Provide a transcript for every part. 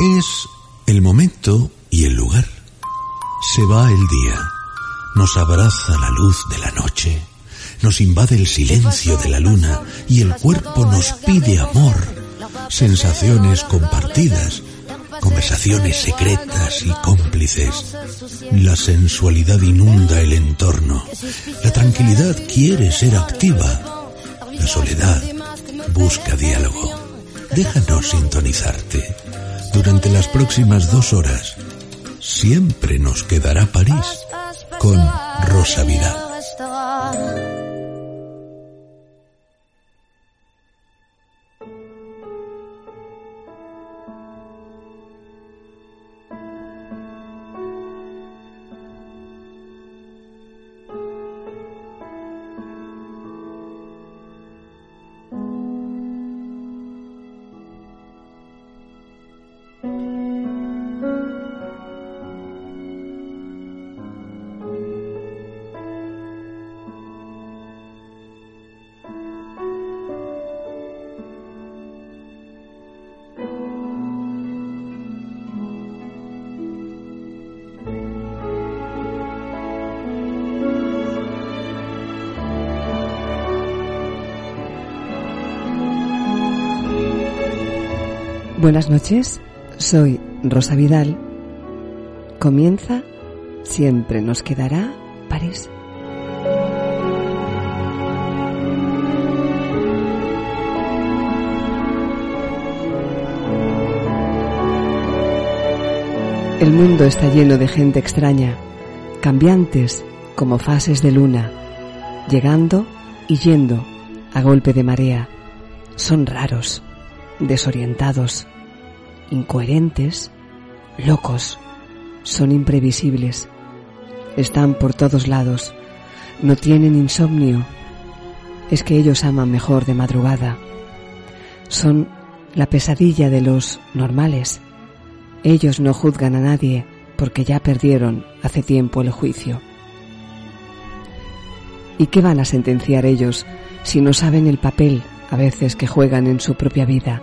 Es el momento y el lugar. Se va el día. Nos abraza la luz de la noche. Nos invade el silencio de la luna y el cuerpo nos pide amor. Sensaciones compartidas. Conversaciones secretas y cómplices. La sensualidad inunda el entorno. La tranquilidad quiere ser activa. La soledad busca diálogo. Déjanos sintonizarte durante las próximas dos horas. Siempre nos quedará París con Rosa Vidal. Buenas noches, soy Rosa Vidal. Comienza Siempre nos quedará París. El mundo está lleno de gente extraña, cambiantes como fases de luna, llegando y yendo a golpe de marea. Son raros, desorientados, incoherentes, locos, son imprevisibles, están por todos lados, no tienen insomnio, es que ellos aman mejor de madrugada, son la pesadilla de los normales, ellos no juzgan a nadie porque ya perdieron hace tiempo el juicio. ¿Y qué van a sentenciar ellos si no saben el papel a veces que juegan en su propia vida?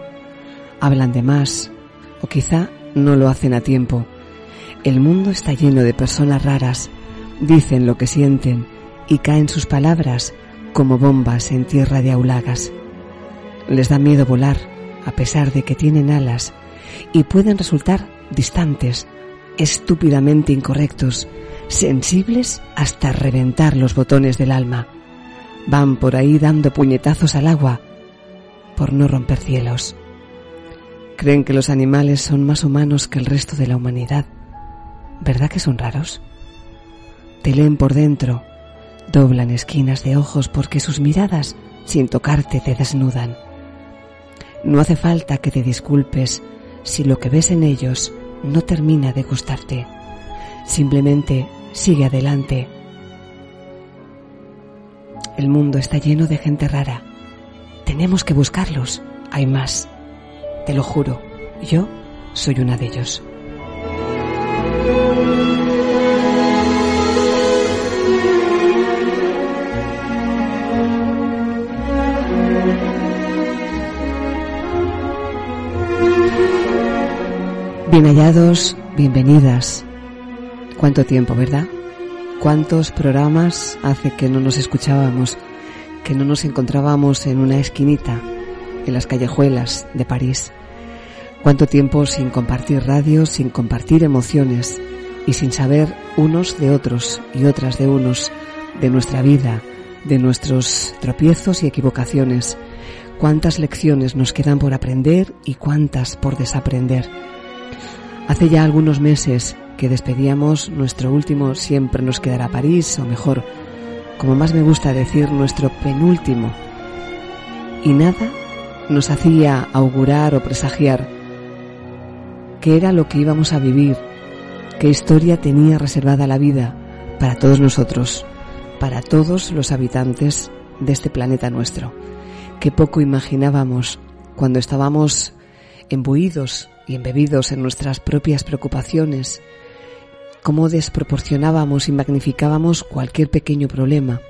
Hablan de más o quizá no lo hacen a tiempo. El mundo está lleno de personas raras, dicen lo que sienten y caen sus palabras como bombas en tierra de aulagas. Les da miedo volar a pesar de que tienen alas y pueden resultar distantes, estúpidamente incorrectos, sensibles hasta reventar los botones del alma. Van por ahí dando puñetazos al agua por no romper cielos. Creen que los animales son más humanos que el resto de la humanidad. ¿Verdad que son raros? Te leen por dentro, doblan esquinas de ojos porque sus miradas, sin tocarte, te desnudan. No hace falta que te disculpes si lo que ves en ellos no termina de gustarte. Simplemente sigue adelante. El mundo está lleno de gente rara. Tenemos que buscarlos. Hay más. Te lo juro. Yo soy una de ellos. Bien hallados, bienvenidas. ¿Cuánto tiempo, verdad? ¿Cuántos programas hace que no nos escuchábamos, que no nos encontrábamos en una esquinita, en las callejuelas de París? ¿Cuánto tiempo sin compartir radio, sin compartir emociones y sin saber unos de otros y otras de unos, de nuestra vida, de nuestros tropiezos y equivocaciones? ¿Cuántas lecciones nos quedan por aprender y cuántas por desaprender? Hace ya algunos meses que despedíamos nuestro último Siempre nos quedará París, o mejor, como más me gusta decir, nuestro penúltimo. Y nada nos hacía augurar o presagiar qué era lo que íbamos a vivir, qué historia tenía reservada la vida para todos nosotros, para todos los habitantes de este planeta nuestro. Qué poco imaginábamos cuando estábamos embuidos y embebidos en nuestras propias preocupaciones, cómo desproporcionábamos y magnificábamos cualquier pequeño problema,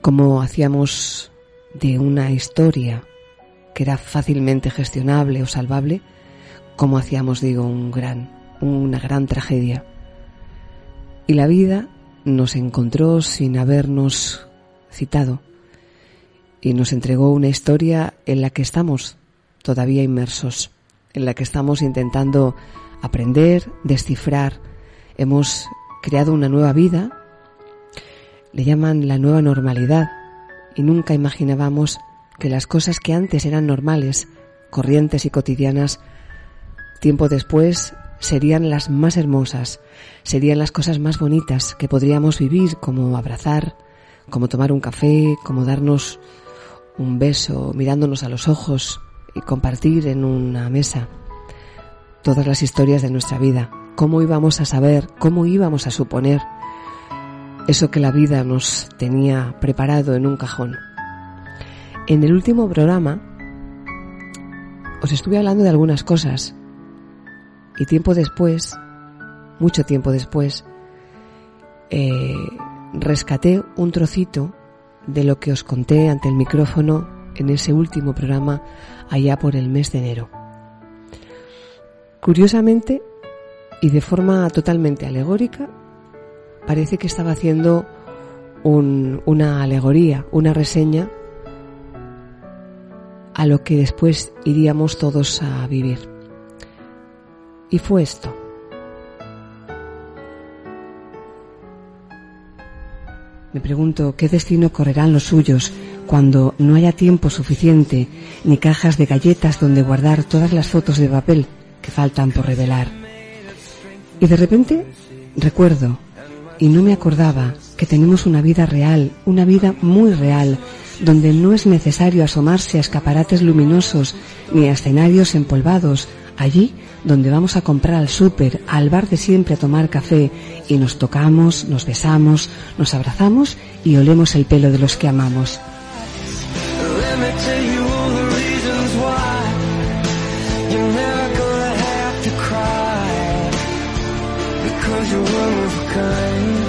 cómo hacíamos de una historia que era fácilmente gestionable o salvable, cómo hacíamos, digo, un gran, una gran tragedia. Y la vida nos encontró sin habernos citado y nos entregó una historia en la que estamos todavía inmersos, en la que estamos intentando aprender, descifrar. Hemos creado una nueva vida, le llaman la nueva normalidad, nunca imaginábamos que las cosas que antes eran normales, corrientes y cotidianas, tiempo después serían las más hermosas, serían las cosas más bonitas que podríamos vivir, como abrazar, como tomar un café, como darnos un beso mirándonos a los ojos y compartir en una mesa todas las historias de nuestra vida. ¿Cómo íbamos a saber, cómo íbamos a suponer eso que la vida nos tenía preparado en un cajón? En el último programa os estuve hablando de algunas cosas y tiempo después, mucho tiempo después, eh, rescaté un trocito de lo que os conté ante el micrófono en ese último programa allá por el mes de enero. Curiosamente, y de forma totalmente alegórica, parece que estaba haciendo una alegoría, una reseña a lo que después iríamos todos a vivir. Y fue esto. Me pregunto qué destino correrán los suyos cuando no haya tiempo suficiente ni cajas de galletas donde guardar todas las fotos de papel que faltan por revelar. Y de repente recuerdo, y no me acordaba, que tenemos una vida real, una vida muy real, donde no es necesario asomarse a escaparates luminosos ni a escenarios empolvados, allí donde vamos a comprar al súper, al bar de siempre a tomar café y nos tocamos, nos besamos, nos abrazamos y olemos el pelo de los que amamos.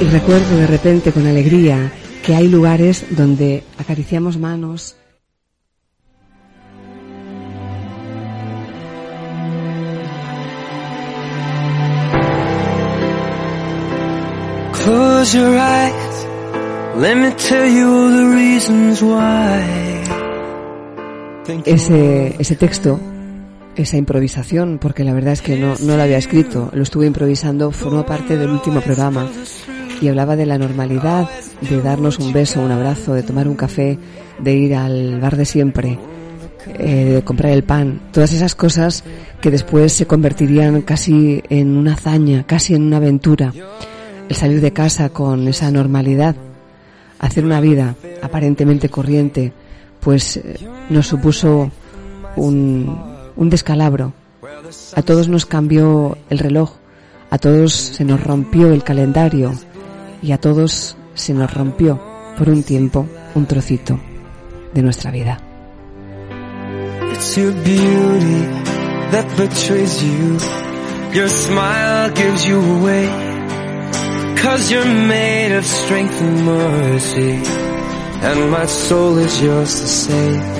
Y recuerdo de repente con alegría que hay lugares donde acariciamos manos, Close your eyes. Let me tell you the reasons why. Ese, ese texto, esa improvisación, porque la verdad es que no, no lo había escrito, lo estuve improvisando, formó parte del último programa y hablaba de la normalidad, de darnos un beso, un abrazo, de tomar un café, de ir al bar de siempre, eh, de comprar el pan, todas esas cosas que después se convertirían casi en una hazaña, casi en una aventura el salir de casa con esa normalidad, hacer una vida aparentemente corriente, pues eh, nos supuso un, un descalabro. A todos nos cambió el reloj, a todos se nos rompió el calendario y a todos se nos rompió por un tiempo un trocito de nuestra vida. Your smile gives you away.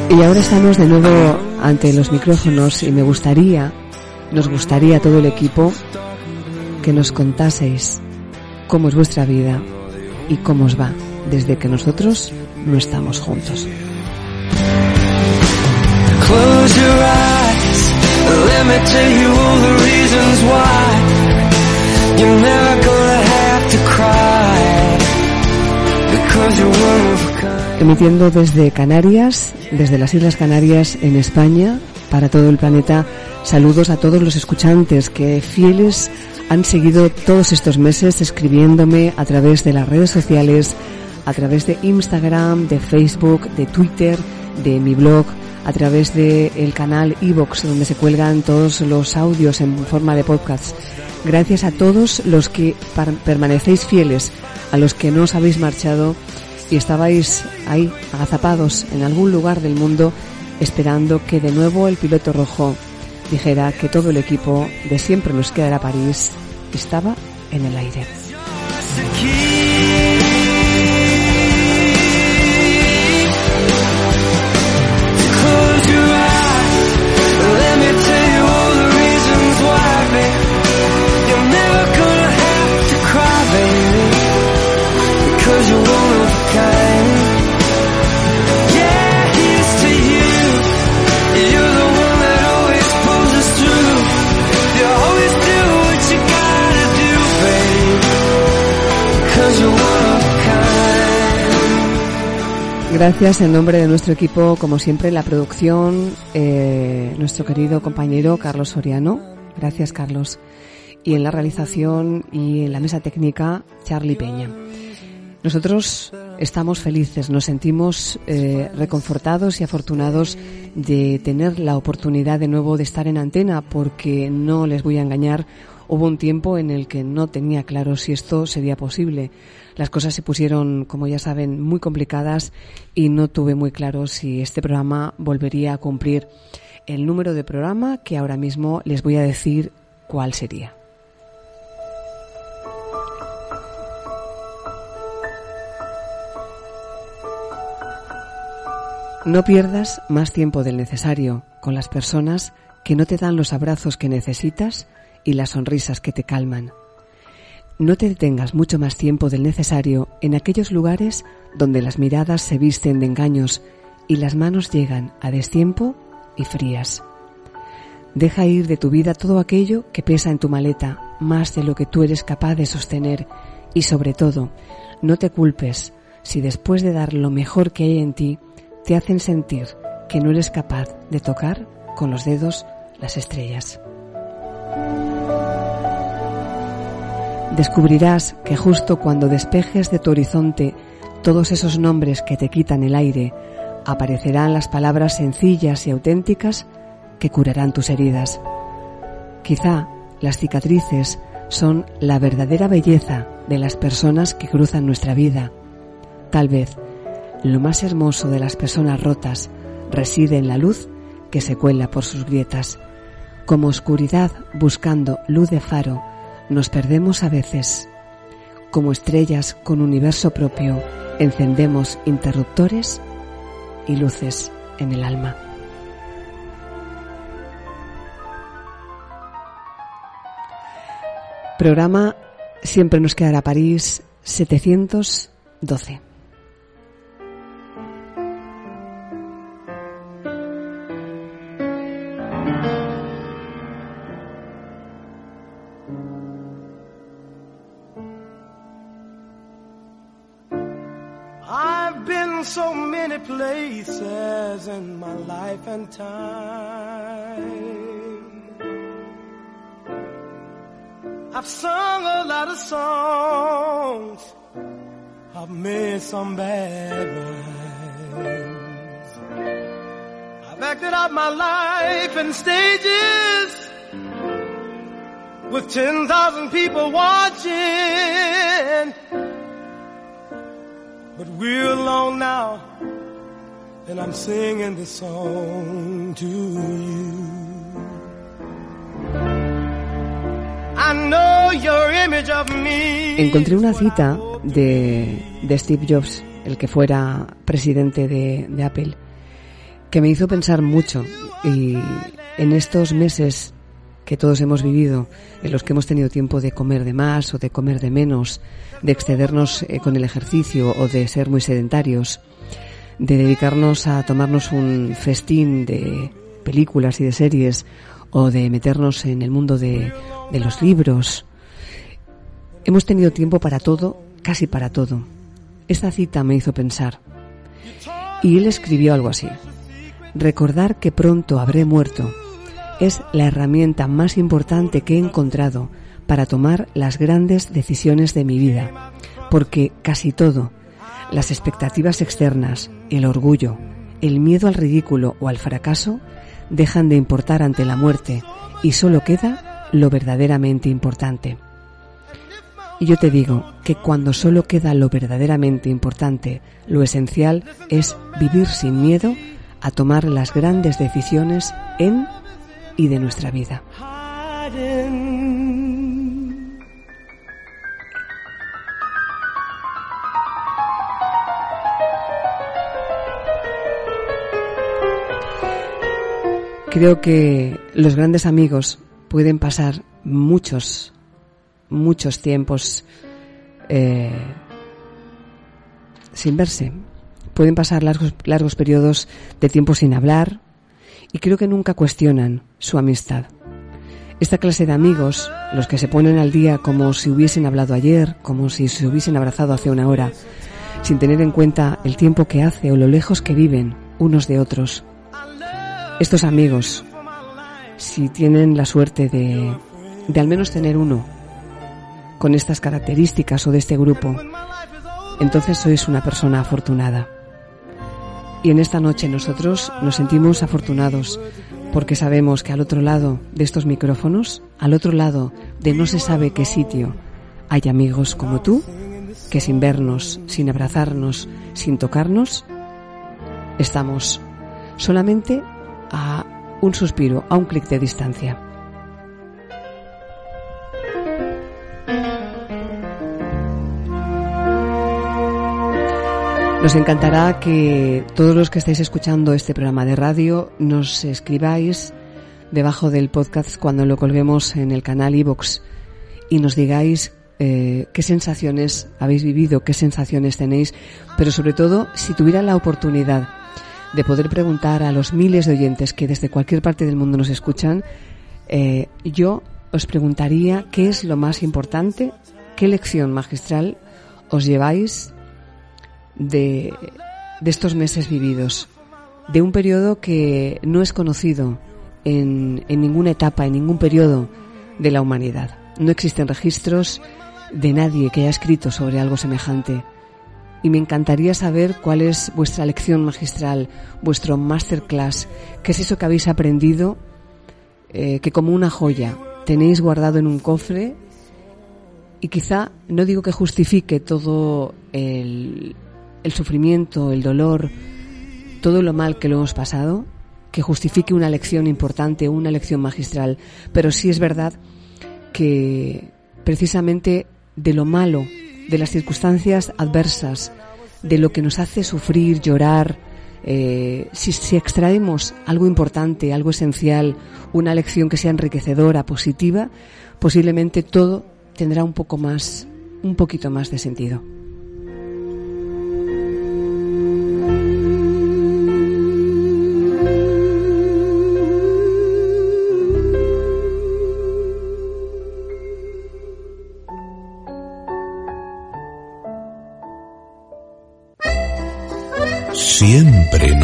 Y ahora estamos de nuevo ante los micrófonos y me gustaría, nos gustaría a todo el equipo que nos contaseis cómo es vuestra vida y cómo os va desde que nosotros no estamos juntos. Emitiendo desde Canarias, desde las Islas Canarias en España, para todo el planeta, saludos a todos los escuchantes que fieles han seguido todos estos meses escribiéndome a través de las redes sociales, a través de Instagram, de Facebook, de Twitter, de mi blog, a través del el canal iVox, donde se cuelgan todos los audios en forma de podcast. Gracias a todos los que permanecéis fieles, a los que no os habéis marchado y estabais ahí, agazapados en algún lugar del mundo, esperando que de nuevo el piloto rojo dijera que todo el equipo de siempre nos quedará París estaba en el aire. Gracias en nombre de nuestro equipo, como siempre, la producción, eh, nuestro querido compañero Carlos Soriano. Gracias, Carlos. Y en la realización y en la mesa técnica, Charlie Peña. Nosotros estamos felices, nos sentimos eh, reconfortados y afortunados de tener la oportunidad de nuevo de estar en antena, porque no les voy a engañar, hubo un tiempo en el que no tenía claro si esto sería posible las cosas se pusieron, como ya saben, muy complicadas y no tuve muy claro si este programa volvería a cumplir el número de programa que ahora mismo les voy a decir cuál sería. No pierdas más tiempo del necesario con las personas que no te dan los abrazos que necesitas y las sonrisas que te calman. No te detengas mucho más tiempo del necesario en aquellos lugares donde las miradas se visten de engaños y las manos llegan a destiempo y frías. Deja ir de tu vida todo aquello que pesa en tu maleta más de lo que tú eres capaz de sostener y sobre todo, no te culpes si después de dar lo mejor que hay en ti te hacen sentir que no eres capaz de tocar con los dedos las estrellas. Descubrirás que justo cuando despejes de tu horizonte todos esos nombres que te quitan el aire, aparecerán las palabras sencillas y auténticas que curarán tus heridas. Quizá las cicatrices son la verdadera belleza de las personas que cruzan nuestra vida. Tal vez lo más hermoso de las personas rotas reside en la luz que se cuela por sus grietas, como oscuridad buscando luz de faro nos perdemos a veces. Como estrellas con universo propio, encendemos interruptores y luces en el alma. Programa Siempre nos quedará París 712. Places in my life and time. I've sung a lot of songs. I've made some bad ones. I've acted out my life in stages with 10,000 people watching. But we're alone now Encontré una cita de, de, Steve Jobs, el que fuera presidente de, de Apple, que me hizo pensar mucho y en estos meses que todos hemos vivido, en los que hemos tenido tiempo de comer de más o de comer de menos, de excedernos eh, con el ejercicio o de ser muy sedentarios, de dedicarnos a tomarnos un festín de películas y de series o de meternos en el mundo de, de los libros. Hemos tenido tiempo para todo, casi para todo. Esta cita me hizo pensar. Y él escribió algo así. Recordar que pronto habré muerto es la herramienta más importante que he encontrado para tomar las grandes decisiones de mi vida, porque casi todo, las expectativas externas, el orgullo, el miedo al ridículo o al fracaso dejan de importar ante la muerte y solo queda lo verdaderamente importante. Y yo te digo que cuando solo queda lo verdaderamente importante, lo esencial es vivir sin miedo a tomar las grandes decisiones en y de nuestra vida. Creo que los grandes amigos pueden pasar muchos muchos tiempos eh, sin verse. Pueden pasar largos, largos periodos de tiempo sin hablar y creo que nunca cuestionan su amistad. Esta clase de amigos, los que se ponen al día como si hubiesen hablado ayer, como si se hubiesen abrazado hace una hora, sin tener en cuenta el tiempo que hace o lo lejos que viven unos de otros. Estos amigos, si tienen la suerte de, de al menos tener uno con estas características o de este grupo, entonces sois una persona afortunada. Y en esta noche nosotros nos sentimos afortunados porque sabemos que al otro lado de estos micrófonos, al otro lado de no se sabe qué sitio, hay amigos como tú que sin vernos, sin abrazarnos, sin tocarnos, estamos solamente a un suspiro, a un clic de distancia. Nos encantará que todos los que estáis escuchando este programa de radio nos escribáis debajo del podcast cuando lo colguemos en el canal iVox y nos digáis eh, qué sensaciones habéis vivido, qué sensaciones tenéis, pero sobre todo si tuviera la oportunidad de poder preguntar a los miles de oyentes que desde cualquier parte del mundo nos escuchan, eh, yo os preguntaría qué es lo más importante, qué lección magistral os lleváis de, estos meses vividos, de un periodo que no es conocido en, en ninguna etapa, en ningún periodo de la humanidad. No existen registros de nadie que haya escrito sobre algo semejante. Y me encantaría saber cuál es vuestra lección magistral, vuestro masterclass, qué es eso que habéis aprendido, eh, que como una joya tenéis guardado en un cofre y quizá no digo que justifique todo el, el sufrimiento, el dolor, todo lo mal que lo hemos pasado, que justifique una lección importante, una lección magistral. Pero sí es verdad que precisamente de lo malo, de las circunstancias adversas, de lo que nos hace sufrir, llorar, eh, si, si extraemos algo importante, algo esencial, una lección que sea enriquecedora, positiva, posiblemente todo tendrá un poco más, un poquito más de sentido.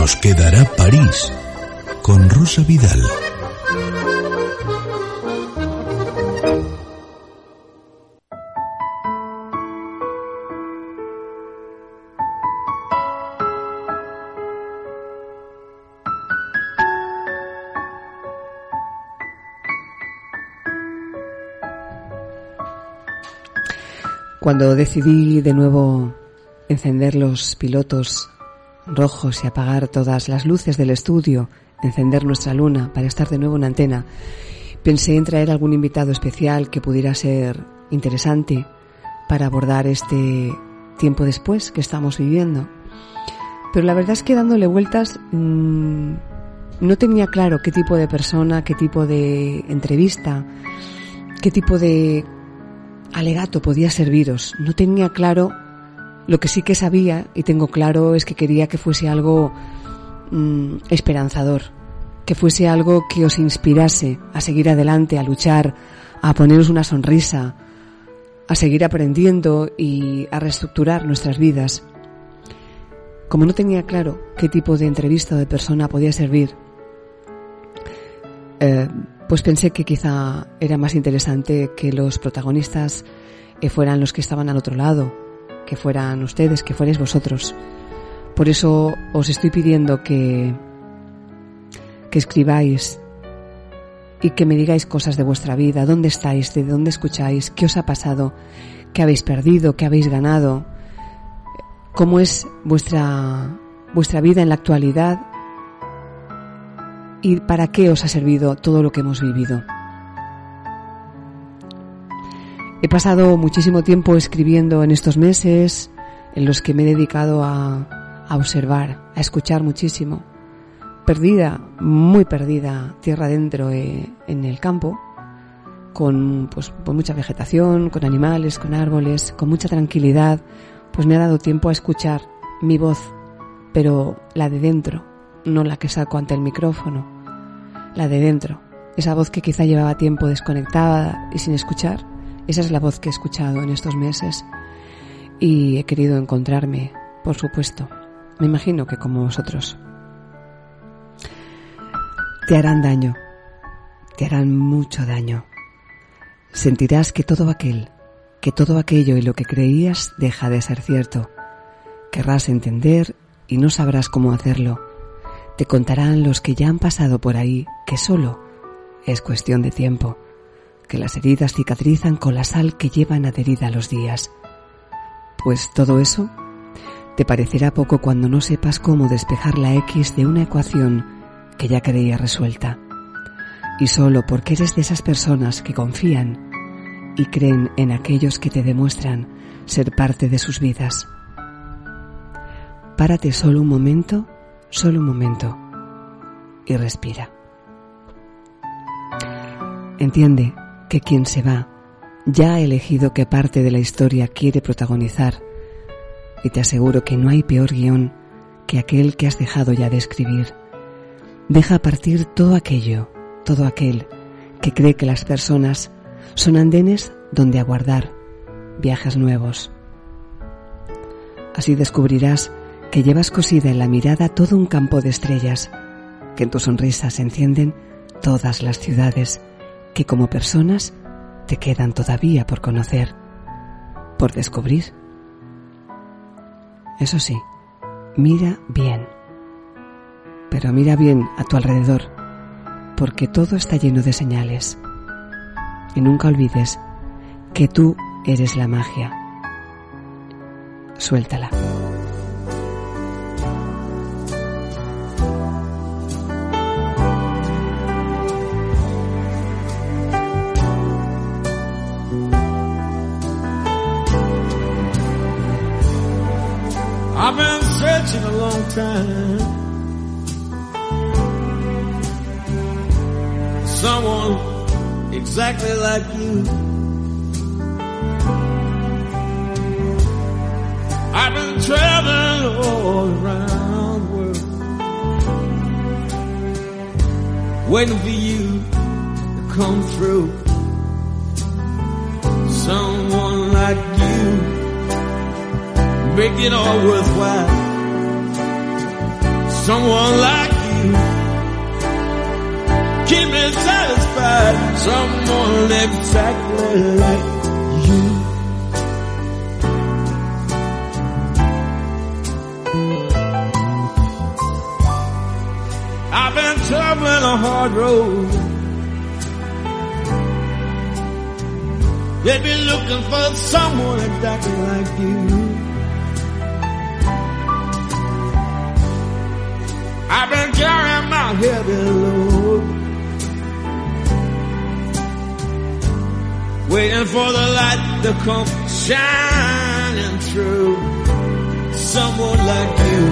Nos quedará París con Rosa Vidal. Cuando decidí de nuevo encender los pilotos rojos y apagar todas las luces del estudio, encender nuestra luna para estar de nuevo en antena, pensé en traer algún invitado especial que pudiera ser interesante para abordar este tiempo después que estamos viviendo. Pero la verdad es que dándole vueltas mmm, no tenía claro qué tipo de persona, qué tipo de entrevista, qué tipo de alegato podía serviros. No tenía claro lo que sí que sabía y tengo claro es que quería que fuese algo mmm, esperanzador, que fuese algo que os inspirase a seguir adelante, a luchar, a poneros una sonrisa, a seguir aprendiendo y a reestructurar nuestras vidas. Como no tenía claro qué tipo de entrevista o de persona podía servir, eh, pues pensé que quizá era más interesante que los protagonistas eh, fueran los que estaban al otro lado, que fueran ustedes, que fuerais vosotros. Por eso os estoy pidiendo que, que escribáis y que me digáis cosas de vuestra vida, dónde estáis, de dónde escucháis, qué os ha pasado, qué habéis perdido, qué habéis ganado, cómo es vuestra, vuestra vida en la actualidad y para qué os ha servido todo lo que hemos vivido. He pasado muchísimo tiempo escribiendo en estos meses en los que me he dedicado a, observar, a escuchar muchísimo. Perdida, muy perdida, tierra adentro eh, en el campo, con pues con mucha vegetación, con animales, con árboles, con mucha tranquilidad, pues me ha dado tiempo a escuchar mi voz, pero la de dentro, no la que saco ante el micrófono, la de dentro, esa voz que quizá llevaba tiempo desconectada y sin escuchar, esa es la voz que he escuchado en estos meses y he querido encontrarme, por supuesto, me imagino que como vosotros te harán daño, te harán mucho daño. Sentirás que todo aquel, que todo aquello y lo que creías deja de ser cierto. Querrás entender y no sabrás cómo hacerlo. Te contarán los que ya han pasado por ahí que solo es cuestión de tiempo, que las heridas cicatrizan con la sal que llevan adherida a los días. Pues todo eso te parecerá poco cuando no sepas cómo despejar la X de una ecuación que ya creía resuelta. Y solo porque eres de esas personas que confían y creen en aquellos que te demuestran ser parte de sus vidas. Párate solo un momento, solo un momento, y respira. Entiende que quien se va ya ha elegido qué parte de la historia quiere protagonizar, y te aseguro que no hay peor guion que aquel que has dejado ya de escribir Deja partir todo aquello, todo aquel que cree que las personas son andenes donde aguardar viajes nuevos. Así descubrirás que llevas cosida en la mirada todo un campo de estrellas, que en tu sonrisa se encienden todas las ciudades que como personas te quedan todavía por conocer, por descubrir. Eso sí, mira bien pero mira bien a tu alrededor, porque todo está lleno de señales. Y nunca olvides que tú eres la magia. Suéltala. Time someone exactly like you. I've been traveling all around the world, waiting for you to come through. Someone like you, make it all worthwhile. Someone like you. keep me satisfied. Someone exactly like you. I've been traveling a hard road. They've been looking for someone exactly like you. My heavy load. waiting for the light to come shining through. Someone like you,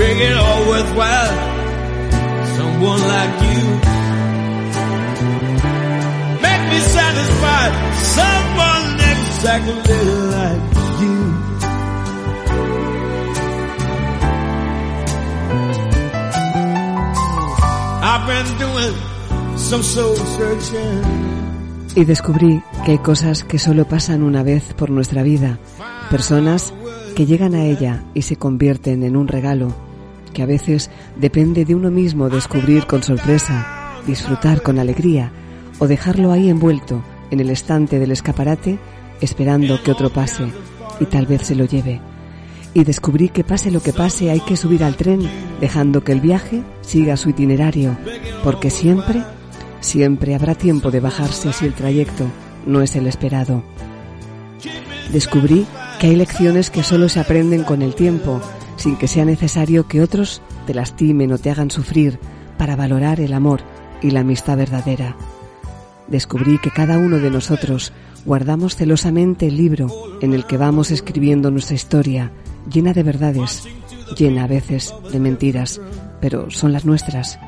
make it all worthwhile. Someone like you, make me satisfied. Someone exactly like you. Y descubrí que hay cosas que solo pasan una vez por nuestra vida, personas que llegan a ella y se convierten en un regalo, que a veces depende de uno mismo descubrir con sorpresa, disfrutar con alegría o dejarlo ahí envuelto en el estante del escaparate esperando que otro pase y tal vez se lo lleve. Y descubrí que pase lo que pase hay que subir al tren, dejando que el viaje siga su itinerario, porque siempre, siempre habrá tiempo de bajarse si el trayecto no es el esperado. Descubrí que hay lecciones que solo se aprenden con el tiempo, sin que sea necesario que otros te lastimen o te hagan sufrir para valorar el amor y la amistad verdadera. Descubrí que cada uno de nosotros guardamos celosamente el libro en el que vamos escribiendo nuestra historia, llena de verdades, llena a veces de mentiras, pero son las nuestras.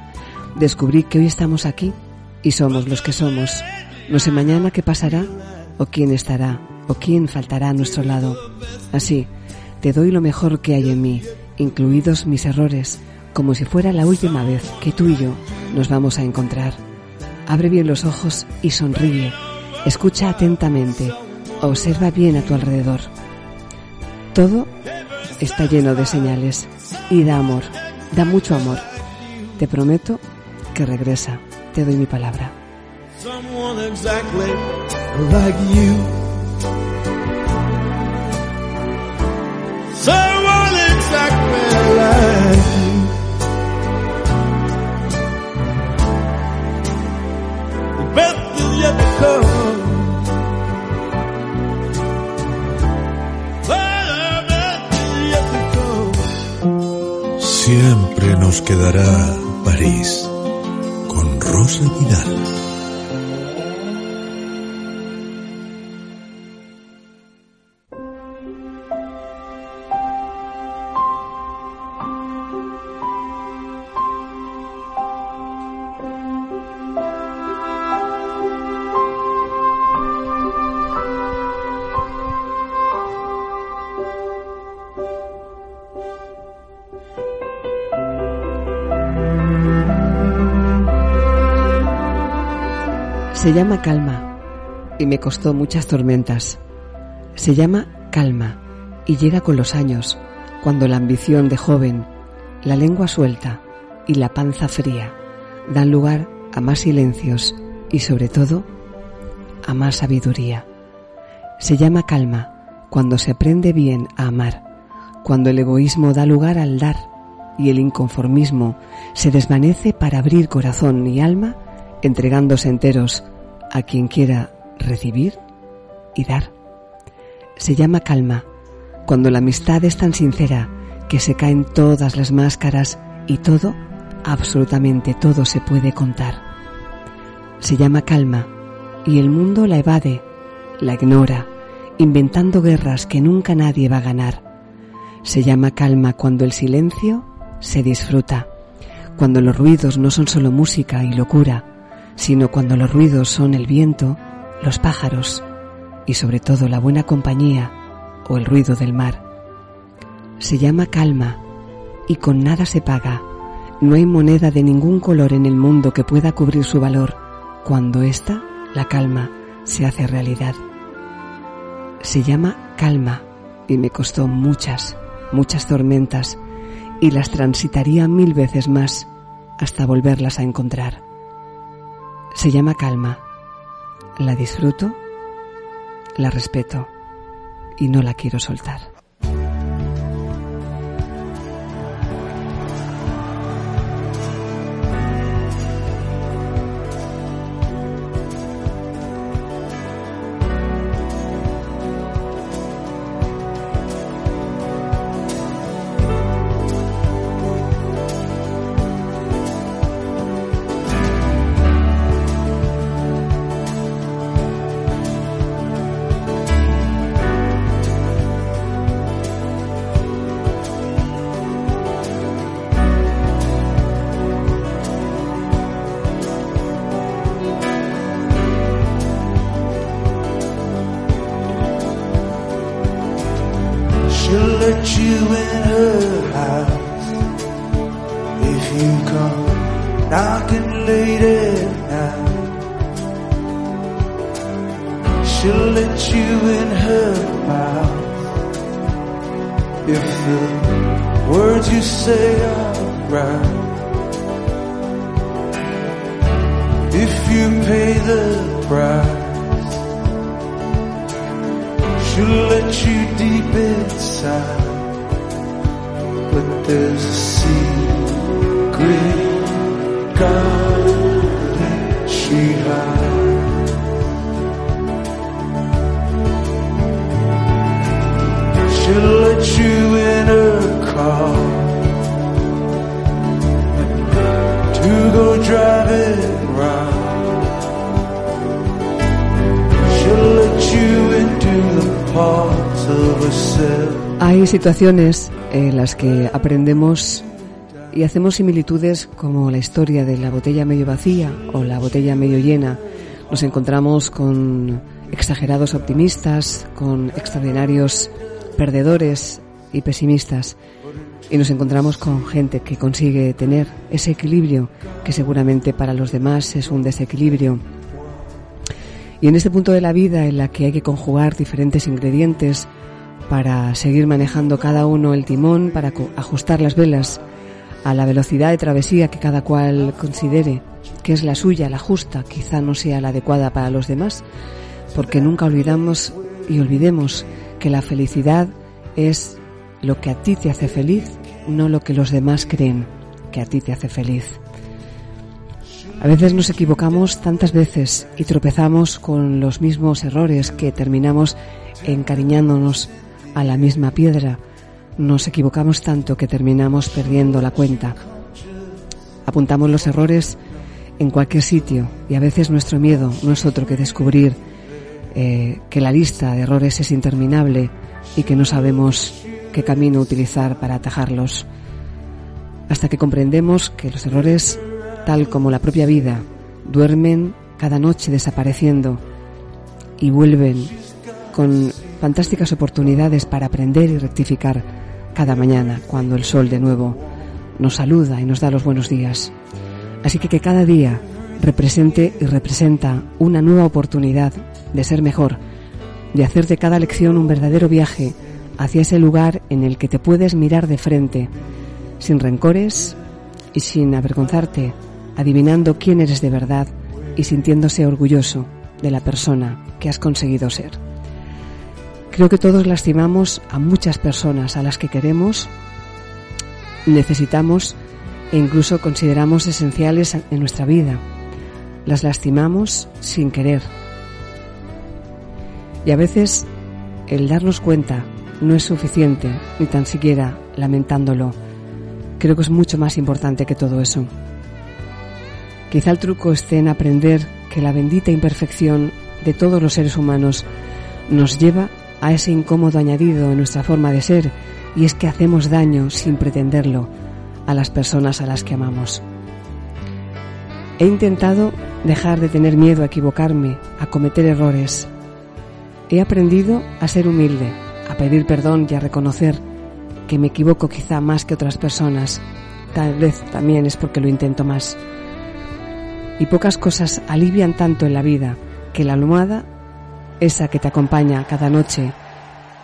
Descubrí que hoy estamos aquí y somos los que somos. No sé mañana qué pasará o quién estará o quién faltará a nuestro lado. Así, te doy lo mejor que hay en mí, incluidos mis errores, como si fuera la última vez que tú y yo nos vamos a encontrar. Abre bien los ojos y sonríe. Escucha atentamente. Observa bien a tu alrededor. Todo está lleno de señales y da amor, da mucho amor. Te prometo que regresa. Te doy mi palabra. Siempre nos quedará París con Rosa Vidal. Se llama calma y me costó muchas tormentas. Se llama calma y llega con los años, cuando la ambición de joven, la lengua suelta y la panza fría dan lugar a más silencios y sobre todo a más sabiduría. Se llama calma cuando se aprende bien a amar, cuando el egoísmo da lugar al dar y el inconformismo se desvanece para abrir corazón y alma entregándose enteros a quien quiera recibir y dar. Se llama calma cuando la amistad es tan sincera que se caen todas las máscaras y todo, absolutamente todo se puede contar. Se llama calma y el mundo la evade, la ignora, inventando guerras que nunca nadie va a ganar. Se llama calma cuando el silencio se disfruta, cuando los ruidos no son solo música y locura, sino cuando los ruidos son el viento, los pájaros y sobre todo la buena compañía o el ruido del mar. Se llama calma y con nada se paga. No hay moneda de ningún color en el mundo que pueda cubrir su valor cuando ésta, la calma, se hace realidad. Se llama calma y me costó muchas, muchas tormentas y las transitaría mil veces más hasta volverlas a encontrar. Se llama calma. La disfruto, la respeto y no la quiero soltar. Hay situaciones en las que aprendemos y hacemos similitudes como la historia de la botella medio vacía o la botella medio llena. Nos encontramos con exagerados optimistas, con extraordinarios perdedores y pesimistas. Y nos encontramos con gente que consigue tener ese equilibrio que seguramente para los demás es un desequilibrio. Y en este punto de la vida en la que hay que conjugar diferentes ingredientes para seguir manejando cada uno el timón, para ajustar las velas a la velocidad de travesía que cada cual considere que es la suya, la justa, quizá no sea la adecuada para los demás, porque nunca olvidamos y olvidemos que la felicidad es lo que a ti te hace feliz, no lo que los demás creen que a ti te hace feliz. A veces nos equivocamos tantas veces y tropezamos con los mismos errores que terminamos encariñándonos a la misma piedra. Nos equivocamos tanto que terminamos perdiendo la cuenta. Apuntamos los errores en cualquier sitio y a veces nuestro miedo no es otro que descubrir eh, que la lista de errores es interminable y que no sabemos qué camino utilizar para atajarlos. Hasta que comprendemos que los errores, tal como la propia vida, duermen cada noche desapareciendo y vuelven con fantásticas oportunidades para aprender y rectificar cada mañana cuando el sol de nuevo nos saluda y nos da los buenos días. Así que que cada día represente y representa una nueva oportunidad de ser mejor, de hacer de cada lección un verdadero viaje hacia ese lugar en el que te puedes mirar de frente, sin rencores y sin avergonzarte, adivinando quién eres de verdad y sintiéndose orgulloso de la persona que has conseguido ser. Creo que todos lastimamos a muchas personas a las que queremos, necesitamos e incluso consideramos esenciales en nuestra vida. Las lastimamos sin querer. Y a veces el darnos cuenta no es suficiente, ni tan siquiera lamentándolo. Creo que es mucho más importante que todo eso. Quizá el truco esté en aprender que la bendita imperfección de todos los seres humanos nos lleva a ese incómodo añadido en nuestra forma de ser y es que hacemos daño sin pretenderlo a las personas a las que amamos. He intentado dejar de tener miedo a equivocarme, a cometer errores. He aprendido a ser humilde, a pedir perdón y a reconocer que me equivoco quizá más que otras personas. Tal vez también es porque lo intento más. Y pocas cosas alivian tanto en la vida que la almohada esa que te acompaña cada noche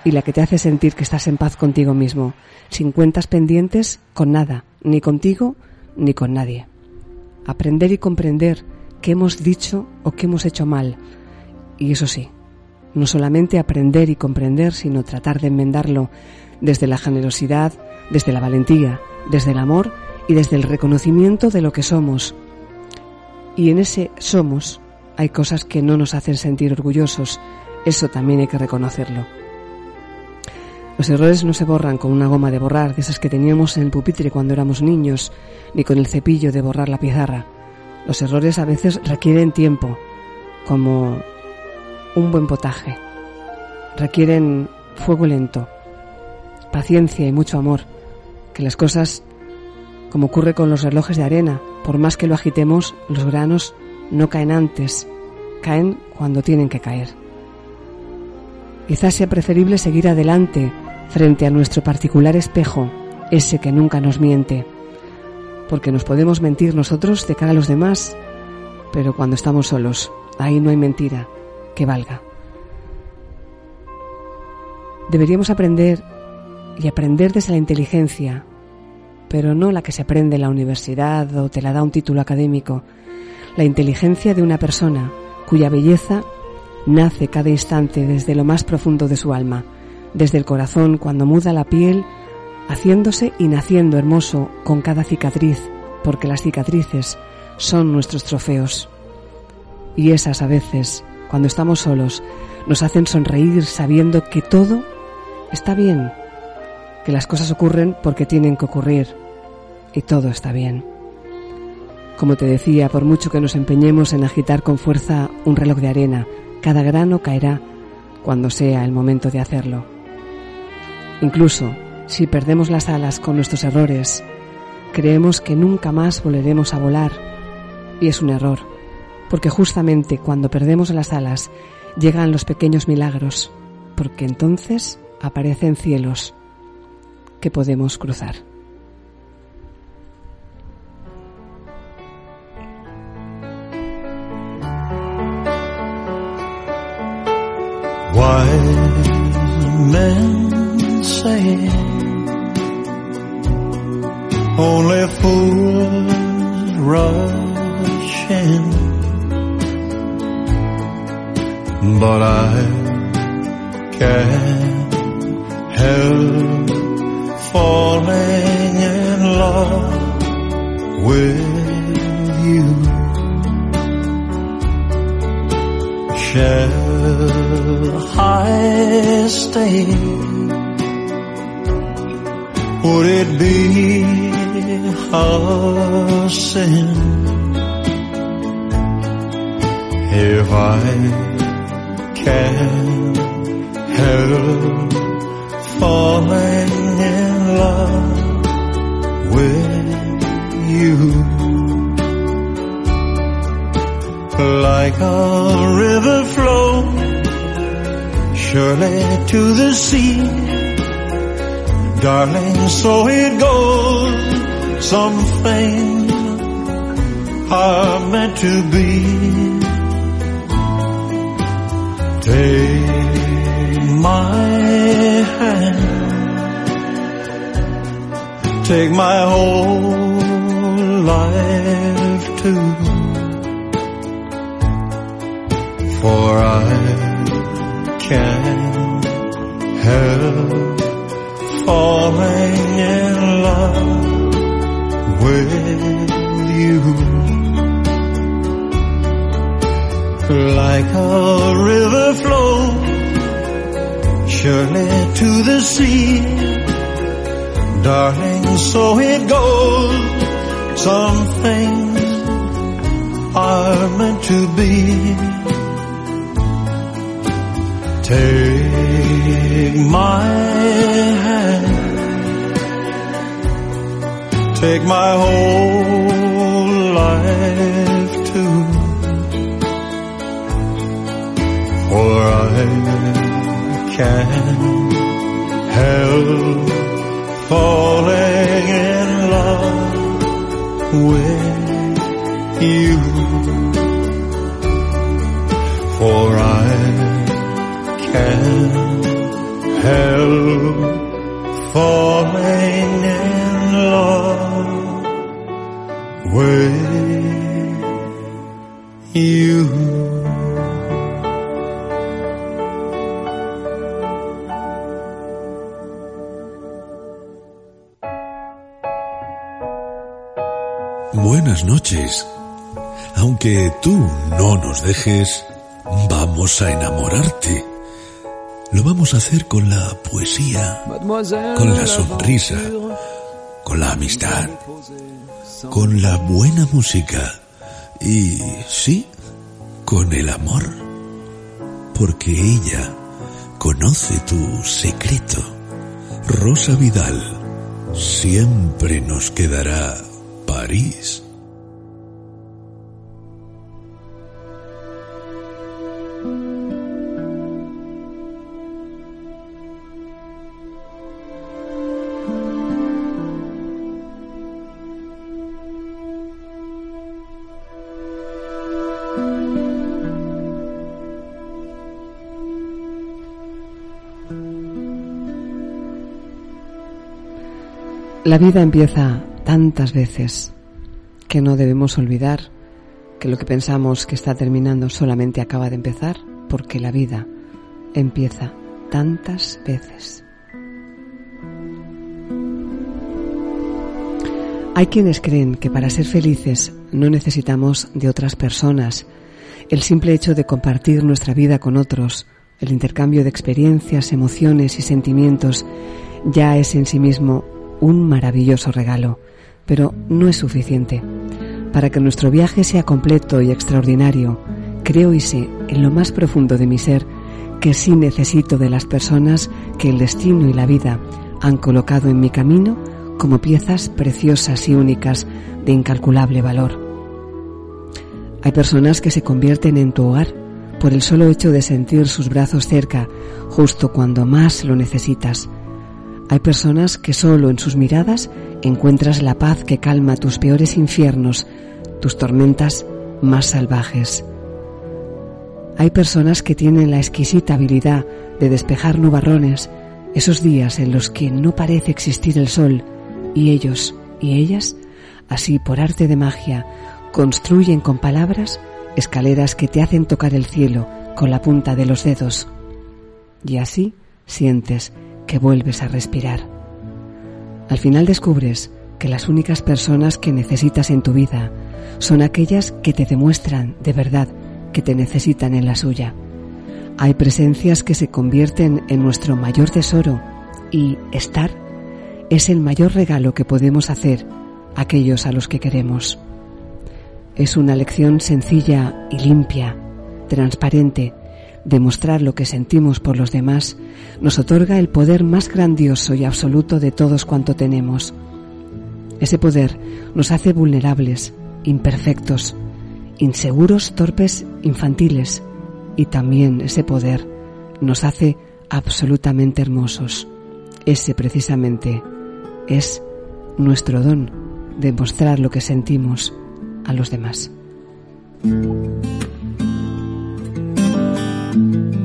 y la que te hace sentir que estás en paz contigo mismo, sin cuentas pendientes con nada, ni contigo ni con nadie. Aprender y comprender qué hemos dicho o qué hemos hecho mal. Y eso sí, no solamente aprender y comprender, sino tratar de enmendarlo desde la generosidad, desde la valentía, desde el amor y desde el reconocimiento de lo que somos. Y en ese somos hay cosas que no nos hacen sentir orgullosos. Eso también hay que reconocerlo. Los errores no se borran con una goma de borrar, de esas que teníamos en el pupitre cuando éramos niños, ni con el cepillo de borrar la pizarra. Los errores a veces requieren tiempo, como un buen potaje. Requieren fuego lento, paciencia y mucho amor. Que las cosas, como ocurre con los relojes de arena, por más que lo agitemos, los granos no caen antes, caen cuando tienen que caer. Quizás sea preferible seguir adelante frente a nuestro particular espejo, ese que nunca nos miente, porque nos podemos mentir nosotros de cara a los demás, pero cuando estamos solos, ahí no hay mentira que valga. Deberíamos aprender y aprender desde la inteligencia, pero no la que se aprende en la universidad o te la da un título académico, la inteligencia de una persona cuya belleza nace cada instante desde lo más profundo de su alma, desde el corazón cuando muda la piel haciéndose y naciendo hermoso con cada cicatriz, porque las cicatrices son nuestros trofeos. Y esas a veces, cuando estamos solos, nos hacen sonreír sabiendo que todo está bien, que las cosas ocurren porque tienen que ocurrir y todo está bien. Como te decía, por mucho que nos empeñemos en agitar con fuerza un reloj de arena, cada grano caerá cuando sea el momento de hacerlo. Incluso si perdemos las alas con nuestros errores, creemos que nunca más volveremos a volar. Y es un error, porque justamente cuando perdemos las alas llegan los pequeños milagros, porque entonces aparecen cielos que podemos cruzar. Take my whole life too for I can't help falling in love with you. Like a river flows surely to the sea, darling, so it goes. Some things are meant to be. Take my hand, take my whole life too, for I can't help falling in love with you, for I can't help Tú no nos dejes, vamos a enamorarte. Lo vamos a hacer con la poesía, con la sonrisa, con la amistad, con la buena música y, sí, con el amor. Porque ella conoce tu secreto. Rosa Vidal siempre nos quedará París. La vida empieza tantas veces que no debemos olvidar que lo que pensamos que está terminando solamente acaba de empezar porque la vida empieza tantas veces. Hay quienes creen que para ser felices no necesitamos de otras personas. El simple hecho de compartir nuestra vida con otros, el intercambio de experiencias, emociones y sentimientos ya es en sí mismo un maravilloso regalo, pero no es suficiente. Para que nuestro viaje sea completo y extraordinario, creo y sé en lo más profundo de mi ser que sí necesito de las personas que el destino y la vida han colocado en mi camino como piezas preciosas y únicas de incalculable valor. Hay personas que se convierten en tu hogar por el solo hecho de sentir sus brazos cerca justo cuando más lo necesitas. Hay personas que solo en sus miradas encuentras la paz que calma tus peores infiernos, tus tormentas más salvajes. Hay personas que tienen la exquisita habilidad de despejar nubarrones, esos días en los que no parece existir el sol, y ellos y ellas, así por arte de magia, construyen con palabras escaleras que te hacen tocar el cielo con la punta de los dedos. Y así sientes que vuelves a respirar. Al final descubres que las únicas personas que necesitas en tu vida son aquellas que te demuestran de verdad que te necesitan en la suya. Hay presencias que se convierten en nuestro mayor tesoro y estar es el mayor regalo que podemos hacer a aquellos a los que queremos. Es una lección sencilla y limpia, transparente. Demostrar lo que sentimos por los demás nos otorga el poder más grandioso y absoluto de todos cuanto tenemos. Ese poder nos hace vulnerables, imperfectos, inseguros, torpes, infantiles. Y también ese poder nos hace absolutamente hermosos. Ese precisamente es nuestro don de mostrar lo que sentimos a los demás. Thank you.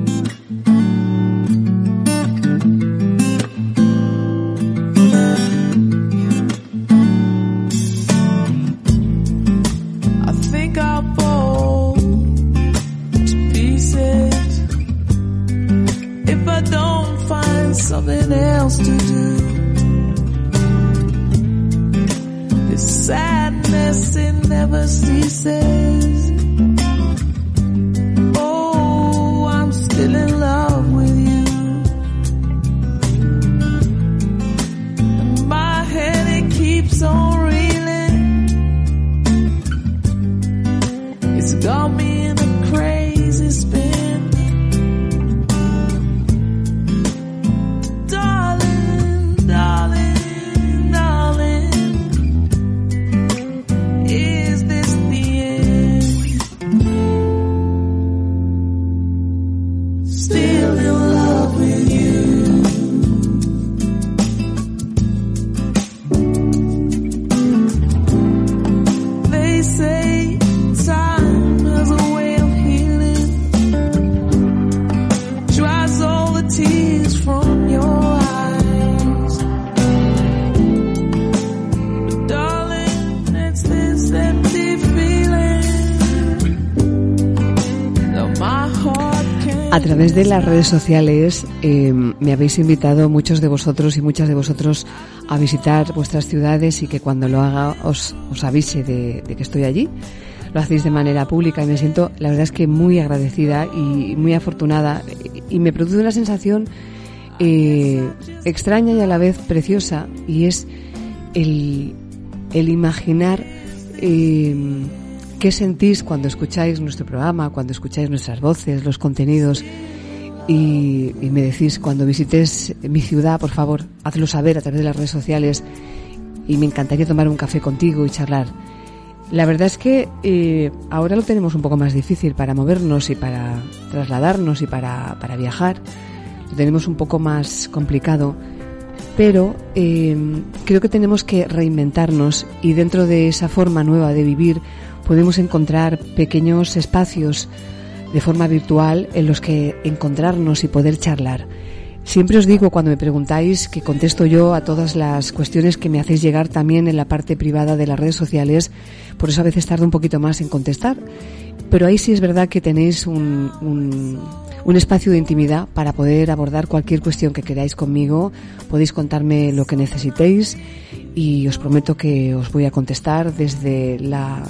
Través de las redes sociales eh, me habéis invitado muchos de vosotros y muchas de vosotros a visitar vuestras ciudades y que cuando lo haga os, os avise de, que estoy allí. Lo hacéis de manera pública y me siento, la verdad es que muy agradecida y muy afortunada y me produce una sensación eh, extraña y a la vez preciosa y es el, imaginar eh, qué sentís cuando escucháis nuestro programa, cuando escucháis nuestras voces, los contenidos y, me decís cuando visites mi ciudad, por favor, hazlo saber a través de las redes sociales y me encantaría tomar un café contigo y charlar. La verdad es que eh, ahora lo tenemos un poco más difícil para movernos y para trasladarnos y para, para viajar. Lo tenemos un poco más complicado, pero eh, creo que tenemos que reinventarnos y dentro de esa forma nueva de vivir podemos encontrar pequeños espacios de forma virtual en los que encontrarnos y poder charlar. Siempre os digo cuando me preguntáis que contesto yo a todas las cuestiones que me hacéis llegar también en la parte privada de las redes sociales, por eso a veces tardo un poquito más en contestar. Pero ahí sí es verdad que tenéis un, un, un espacio de intimidad para poder abordar cualquier cuestión que queráis conmigo. Podéis contarme lo que necesitéis y os prometo que os voy a contestar desde la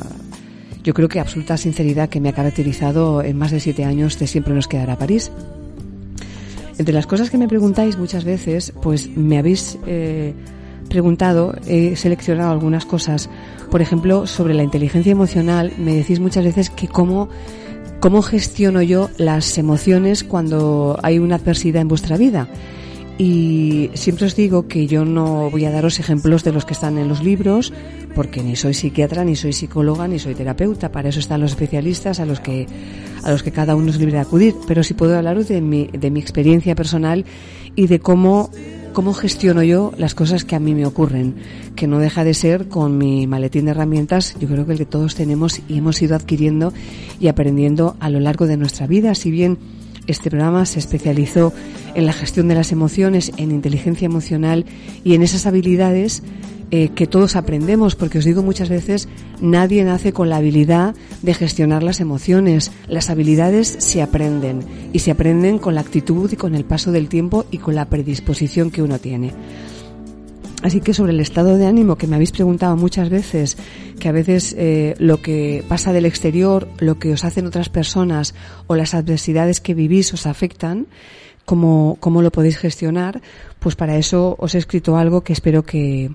yo creo que absoluta sinceridad que me ha caracterizado en más de siete años de Siempre nos quedará París. Entre las cosas que me preguntáis muchas veces, pues me habéis eh, preguntado, he seleccionado algunas cosas. Por ejemplo, sobre la inteligencia emocional, me decís muchas veces que cómo, cómo gestiono yo las emociones cuando hay una adversidad en vuestra vida. Y siempre os digo que yo no voy a daros ejemplos de los que están en los libros, porque ni soy psiquiatra, ni soy psicóloga, ni soy terapeuta. Para eso están los especialistas a los que, a los que cada uno es libre de acudir. Pero sí puedo hablaros de mi, de mi experiencia personal y de cómo, cómo gestiono yo las cosas que a mí me ocurren. Que no deja de ser con mi maletín de herramientas, yo creo que el que todos tenemos y hemos ido adquiriendo y aprendiendo a lo largo de nuestra vida. Si bien este programa se especializó en la gestión de las emociones, en inteligencia emocional y en esas habilidades eh, que todos aprendemos, porque os digo muchas veces, nadie nace con la habilidad de gestionar las emociones. Las habilidades se aprenden y se aprenden con la actitud y con el paso del tiempo y con la predisposición que uno tiene. Así que sobre el estado de ánimo que me habéis preguntado muchas veces, que a veces eh, lo que pasa del exterior, lo que os hacen otras personas o las adversidades que vivís os afectan, ¿cómo, cómo lo podéis gestionar? Pues para eso os he escrito algo que espero que,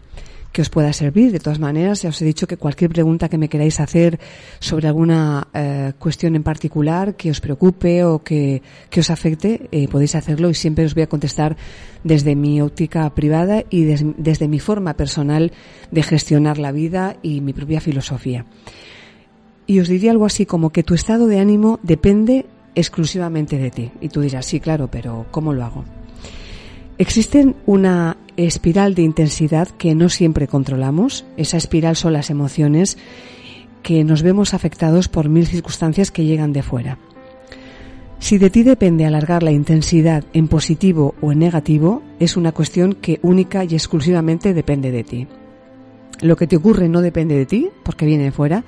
que os pueda servir. De todas maneras, ya os he dicho que cualquier pregunta que me queráis hacer sobre alguna eh, cuestión en particular que os preocupe o que, que os afecte, eh, podéis hacerlo y siempre os voy a contestar desde mi óptica privada y des, desde mi forma personal de gestionar la vida y mi propia filosofía. Y os diría algo así como que tu estado de ánimo depende exclusivamente de ti. Y tú dirás, sí, claro, pero ¿cómo lo hago? Existen una espiral de intensidad que no siempre controlamos. Esa espiral son las emociones que nos vemos afectados por mil circunstancias que llegan de fuera. Si de ti depende alargar la intensidad en positivo o en negativo, es una cuestión que única y exclusivamente depende de ti. Lo que te ocurre no depende de ti, porque viene de fuera,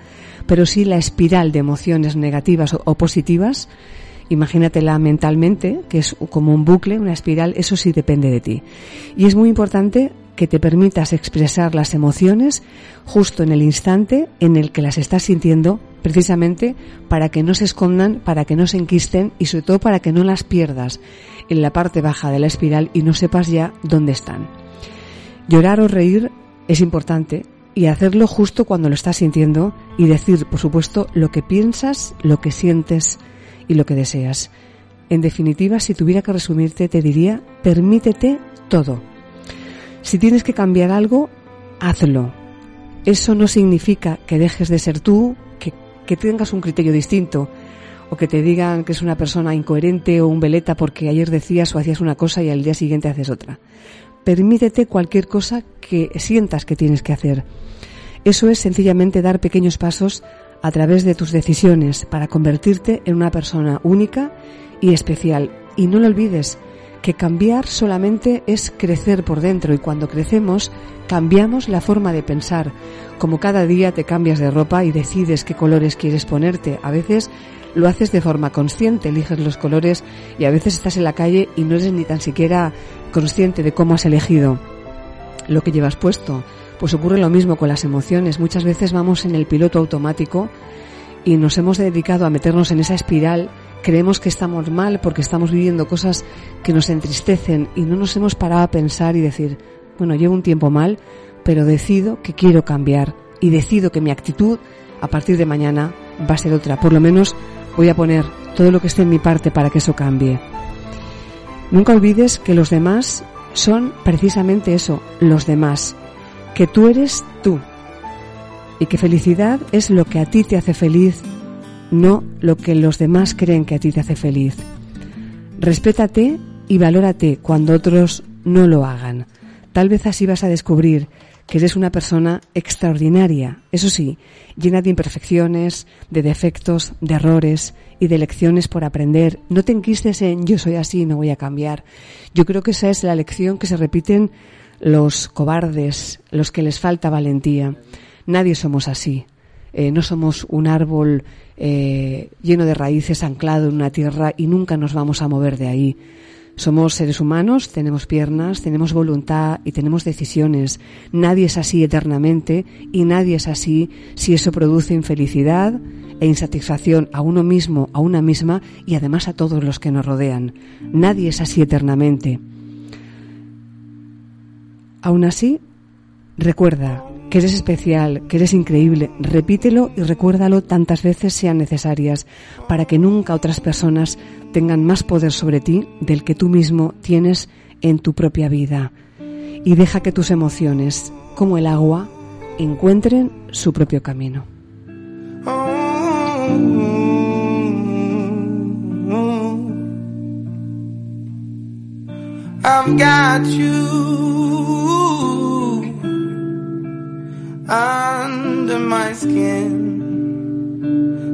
pero sí la espiral de emociones negativas o positivas imagínatela mentalmente, que es como un bucle, una espiral, eso sí depende de ti. Y es muy importante que te permitas expresar las emociones justo en el instante en el que las estás sintiendo, precisamente para que no se escondan, para que no se enquisten y sobre todo para que no las pierdas en la parte baja de la espiral y no sepas ya dónde están. Llorar o reír es importante y hacerlo justo cuando lo estás sintiendo y decir, por supuesto, lo que piensas, lo que sientes, y lo que deseas. En definitiva, si tuviera que resumirte, te diría, permítete todo. Si tienes que cambiar algo, hazlo. Eso no significa que dejes de ser tú, que, que tengas un criterio distinto, o que te digan que es una persona incoherente o un veleta porque ayer decías o hacías una cosa y al día siguiente haces otra. Permítete cualquier cosa que sientas que tienes que hacer. Eso es sencillamente dar pequeños pasos a través de tus decisiones para convertirte en una persona única y especial. Y no lo olvides, que cambiar solamente es crecer por dentro y cuando crecemos cambiamos la forma de pensar. Como cada día te cambias de ropa y decides qué colores quieres ponerte. A veces lo haces de forma consciente, eliges los colores y a veces estás en la calle y no eres ni tan siquiera consciente de cómo has elegido lo que llevas puesto. Pues ocurre lo mismo con las emociones. Muchas veces vamos en el piloto automático y nos hemos dedicado a meternos en esa espiral. Creemos que estamos mal porque estamos viviendo cosas que nos entristecen y no nos hemos parado a pensar y decir, bueno, llevo un tiempo mal, pero decido que quiero cambiar y decido que mi actitud a partir de mañana va a ser otra. Por lo menos voy a poner todo lo que esté en mi parte para que eso cambie. Nunca olvides que los demás son precisamente eso, los demás que tú eres tú y que felicidad es lo que a ti te hace feliz, no lo que los demás creen que a ti te hace feliz. Respétate y valórate cuando otros no lo hagan. Tal vez así vas a descubrir que eres una persona extraordinaria, eso sí, llena de imperfecciones, de defectos, de errores y de lecciones por aprender. No te enquistes en yo soy así, no voy a cambiar. Yo creo que esa es la lección que se repiten los cobardes, los que les falta valentía. Nadie somos así. Eh, no somos un árbol eh, lleno de raíces anclado en una tierra y nunca nos vamos a mover de ahí. Somos seres humanos, tenemos piernas, tenemos voluntad y tenemos decisiones. Nadie es así eternamente y nadie es así si eso produce infelicidad e insatisfacción a uno mismo, a una misma y además a todos los que nos rodean. Nadie es así eternamente. Aún así, recuerda que eres especial, que eres increíble. Repítelo y recuérdalo tantas veces sean necesarias para que nunca otras personas tengan más poder sobre ti del que tú mismo tienes en tu propia vida. Y deja que tus emociones, como el agua, encuentren su propio camino.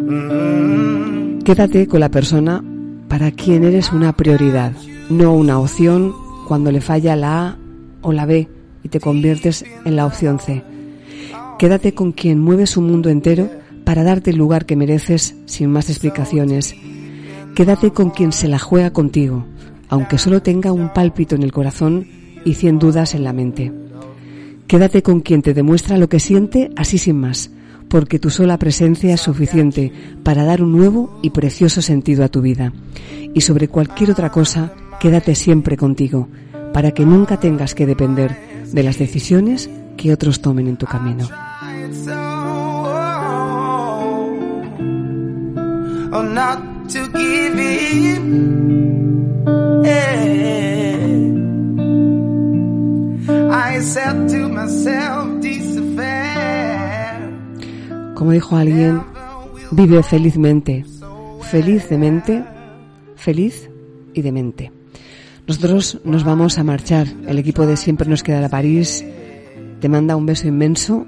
Mm. Quédate con la persona para quien eres una prioridad, no una opción cuando le falla la A o la B y te conviertes en la opción C. Quédate con quien mueve su mundo entero para darte el lugar que mereces sin más explicaciones. Quédate con quien se la juega contigo, aunque solo tenga un pálpito en el corazón y cien dudas en la mente. Quédate con quien te demuestra lo que siente así sin más, porque tu sola presencia es suficiente para dar un nuevo y precioso sentido a tu vida. Y sobre cualquier otra cosa, quédate siempre contigo, para que nunca tengas que depender de las decisiones que otros tomen en tu camino. Como dijo alguien, vive felizmente, feliz de mente, feliz y de mente. Nosotros nos vamos a marchar. El equipo de Siempre nos queda a París. Te manda un beso inmenso.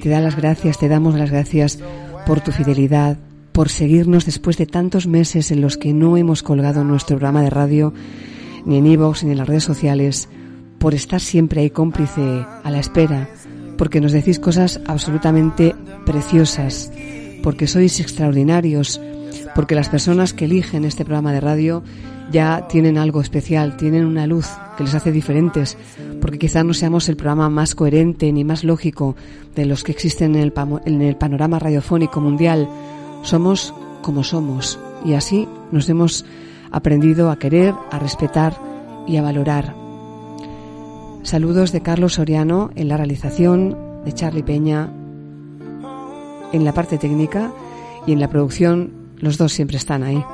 Te da las gracias, te damos las gracias por tu fidelidad, por seguirnos después de tantos meses en los que no hemos colgado nuestro programa de radio, ni en iVoox, ni en las redes sociales, por estar siempre ahí cómplice, a la espera, porque nos decís cosas absolutamente preciosas, porque sois extraordinarios, porque las personas que eligen este programa de radio ya tienen algo especial, tienen una luz que les hace diferentes, porque quizá no seamos el programa más coherente ni más lógico de los que existen en el, en el panorama radiofónico mundial. Somos como somos y así nos hemos aprendido a querer, a respetar y a valorar Saludos de Carlos Soriano en la realización, de Charlie Peña en la parte técnica y en la producción. Los dos siempre están ahí,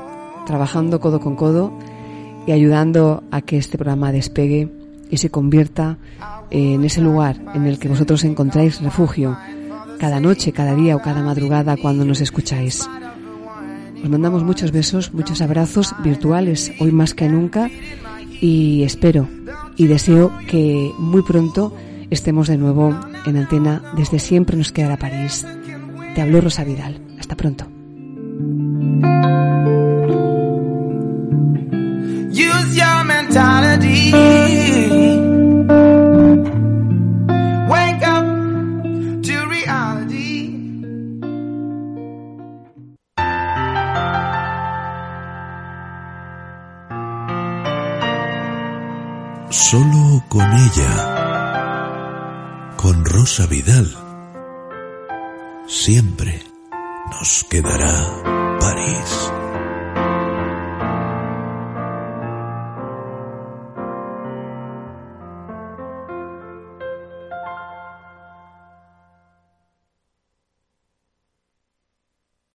trabajando codo con codo y ayudando a que este programa despegue y se convierta en ese lugar en el que vosotros encontráis refugio cada noche, cada día o cada madrugada cuando nos escucháis. Os mandamos muchos besos, muchos abrazos virtuales, hoy más que nunca, y espero y deseo que muy pronto estemos de nuevo en antena. Desde siempre nos quedará París. Te habló Rosa Vidal. Hasta pronto. Solo con ella, con Rosa Vidal, siempre nos quedará París.